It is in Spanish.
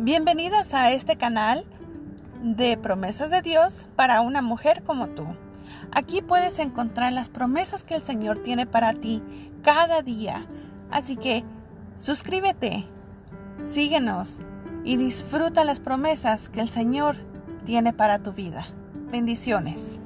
Bienvenidas a este canal de promesas de Dios para una mujer como tú. Aquí puedes encontrar las promesas que el Señor tiene para ti cada día. Así que suscríbete, síguenos y disfruta las promesas que el Señor tiene para tu vida. Bendiciones.